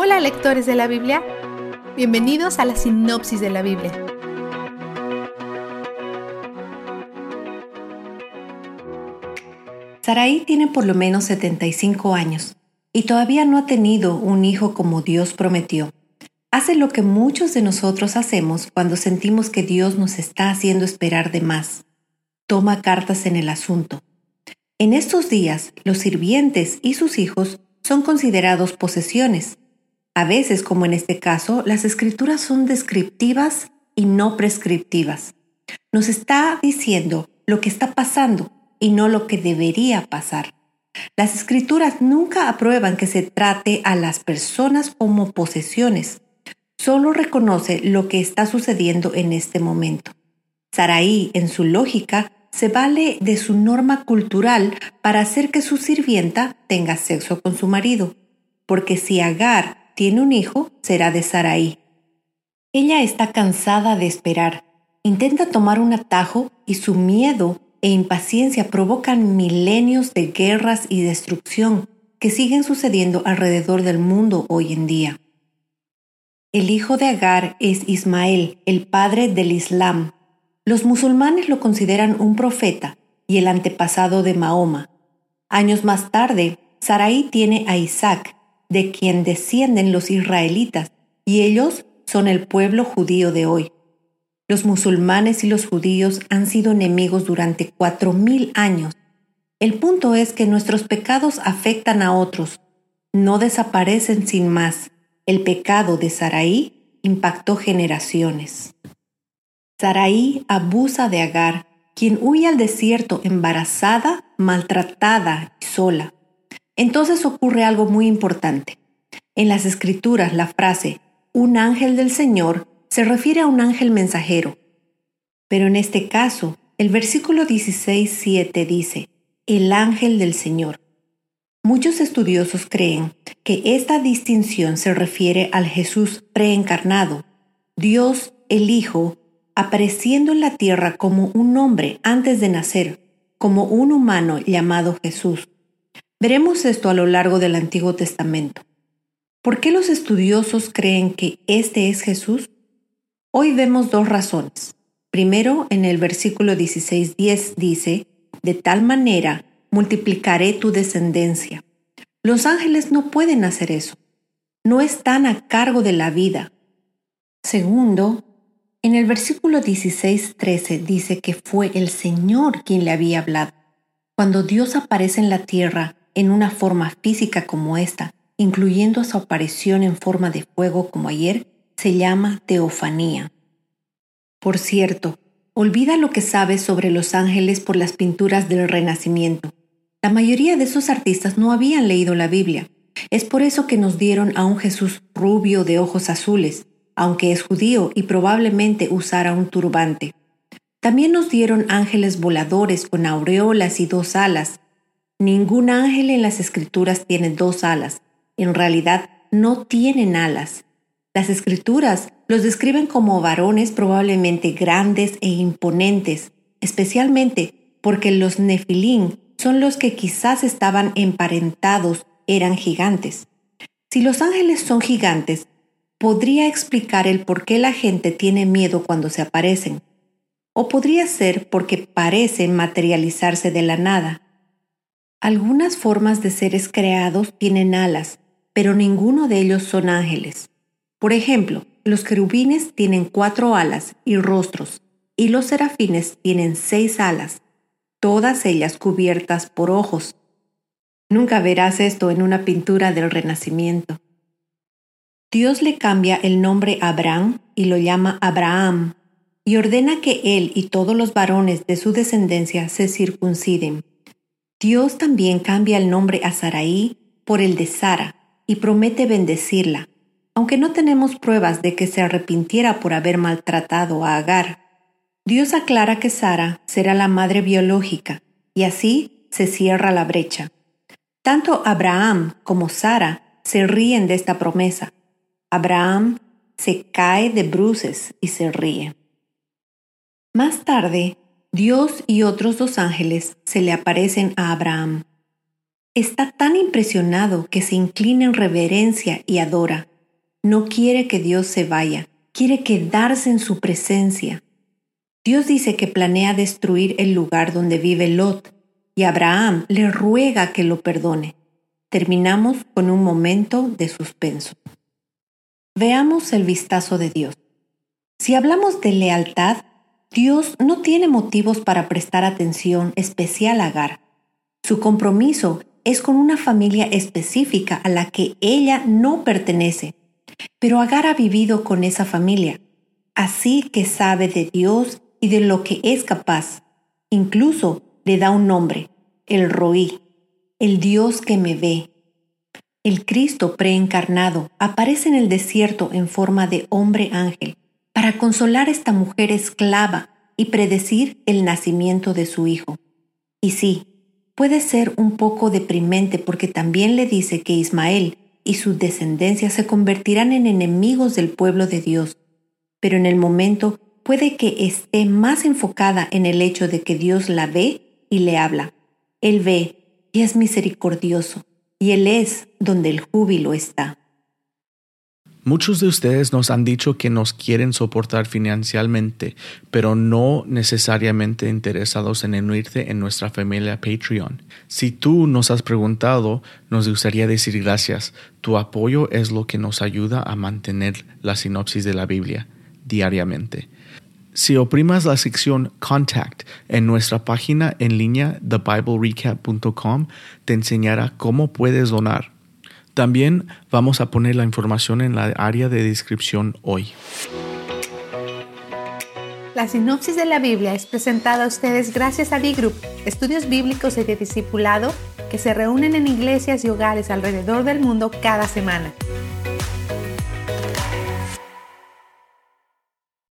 Hola lectores de la Biblia, bienvenidos a la sinopsis de la Biblia. Saraí tiene por lo menos 75 años y todavía no ha tenido un hijo como Dios prometió. Hace lo que muchos de nosotros hacemos cuando sentimos que Dios nos está haciendo esperar de más. Toma cartas en el asunto. En estos días, los sirvientes y sus hijos son considerados posesiones. A veces, como en este caso, las escrituras son descriptivas y no prescriptivas. Nos está diciendo lo que está pasando y no lo que debería pasar. Las escrituras nunca aprueban que se trate a las personas como posesiones. Solo reconoce lo que está sucediendo en este momento. Saraí, en su lógica, se vale de su norma cultural para hacer que su sirvienta tenga sexo con su marido, porque si Agar tiene un hijo, será de Saraí. Ella está cansada de esperar, intenta tomar un atajo y su miedo e impaciencia provocan milenios de guerras y destrucción que siguen sucediendo alrededor del mundo hoy en día. El hijo de Agar es Ismael, el padre del Islam, los musulmanes lo consideran un profeta y el antepasado de Mahoma. Años más tarde, Sarai tiene a Isaac, de quien descienden los israelitas, y ellos son el pueblo judío de hoy. Los musulmanes y los judíos han sido enemigos durante cuatro mil años. El punto es que nuestros pecados afectan a otros, no desaparecen sin más. El pecado de Sarai impactó generaciones. Saraí abusa de Agar, quien huye al desierto embarazada, maltratada y sola. Entonces ocurre algo muy importante. En las escrituras la frase un ángel del Señor se refiere a un ángel mensajero. Pero en este caso, el versículo 16.7 dice, el ángel del Señor. Muchos estudiosos creen que esta distinción se refiere al Jesús preencarnado, Dios el Hijo apareciendo en la tierra como un hombre antes de nacer, como un humano llamado Jesús. Veremos esto a lo largo del Antiguo Testamento. ¿Por qué los estudiosos creen que este es Jesús? Hoy vemos dos razones. Primero, en el versículo 16.10 dice, de tal manera multiplicaré tu descendencia. Los ángeles no pueden hacer eso. No están a cargo de la vida. Segundo, en el versículo 16-13 dice que fue el Señor quien le había hablado. Cuando Dios aparece en la tierra en una forma física como esta, incluyendo su aparición en forma de fuego como ayer, se llama teofanía. Por cierto, olvida lo que sabes sobre los ángeles por las pinturas del Renacimiento. La mayoría de esos artistas no habían leído la Biblia. Es por eso que nos dieron a un Jesús rubio de ojos azules, aunque es judío y probablemente usara un turbante. También nos dieron ángeles voladores con aureolas y dos alas. Ningún ángel en las escrituras tiene dos alas. En realidad, no tienen alas. Las escrituras los describen como varones probablemente grandes e imponentes, especialmente porque los nefilín son los que quizás estaban emparentados, eran gigantes. Si los ángeles son gigantes, podría explicar el por qué la gente tiene miedo cuando se aparecen. O podría ser porque parecen materializarse de la nada. Algunas formas de seres creados tienen alas, pero ninguno de ellos son ángeles. Por ejemplo, los querubines tienen cuatro alas y rostros, y los serafines tienen seis alas, todas ellas cubiertas por ojos. Nunca verás esto en una pintura del Renacimiento. Dios le cambia el nombre a Abraham y lo llama Abraham, y ordena que él y todos los varones de su descendencia se circunciden. Dios también cambia el nombre a Saraí por el de Sara y promete bendecirla, aunque no tenemos pruebas de que se arrepintiera por haber maltratado a Agar. Dios aclara que Sara será la madre biológica, y así se cierra la brecha. Tanto Abraham como Sara se ríen de esta promesa, Abraham se cae de bruces y se ríe. Más tarde, Dios y otros dos ángeles se le aparecen a Abraham. está tan impresionado que se inclina en reverencia y adora. No quiere que Dios se vaya, quiere quedarse en su presencia. Dios dice que planea destruir el lugar donde vive Lot y Abraham le ruega que lo perdone. Terminamos con un momento de suspenso. Veamos el vistazo de Dios. Si hablamos de lealtad, Dios no tiene motivos para prestar atención especial a Agar. Su compromiso es con una familia específica a la que ella no pertenece, pero Agar ha vivido con esa familia, así que sabe de Dios y de lo que es capaz. Incluso le da un nombre, el Roí, el Dios que me ve, el Cristo preencarnado aparece en el desierto en forma de hombre ángel para consolar a esta mujer esclava y predecir el nacimiento de su hijo. Y sí, puede ser un poco deprimente porque también le dice que Ismael y sus descendencias se convertirán en enemigos del pueblo de Dios, pero en el momento puede que esté más enfocada en el hecho de que Dios la ve y le habla. Él ve y es misericordioso y Él es donde el júbilo está. Muchos de ustedes nos han dicho que nos quieren soportar financieramente, pero no necesariamente interesados en unirse en nuestra familia Patreon. Si tú nos has preguntado, nos gustaría decir gracias. Tu apoyo es lo que nos ayuda a mantener la sinopsis de la Biblia diariamente. Si oprimas la sección Contact en nuestra página en línea thebiblerecap.com, te enseñará cómo puedes donar. También vamos a poner la información en la área de descripción hoy. La sinopsis de la Biblia es presentada a ustedes gracias a B-Group, estudios bíblicos y de discipulado que se reúnen en iglesias y hogares alrededor del mundo cada semana.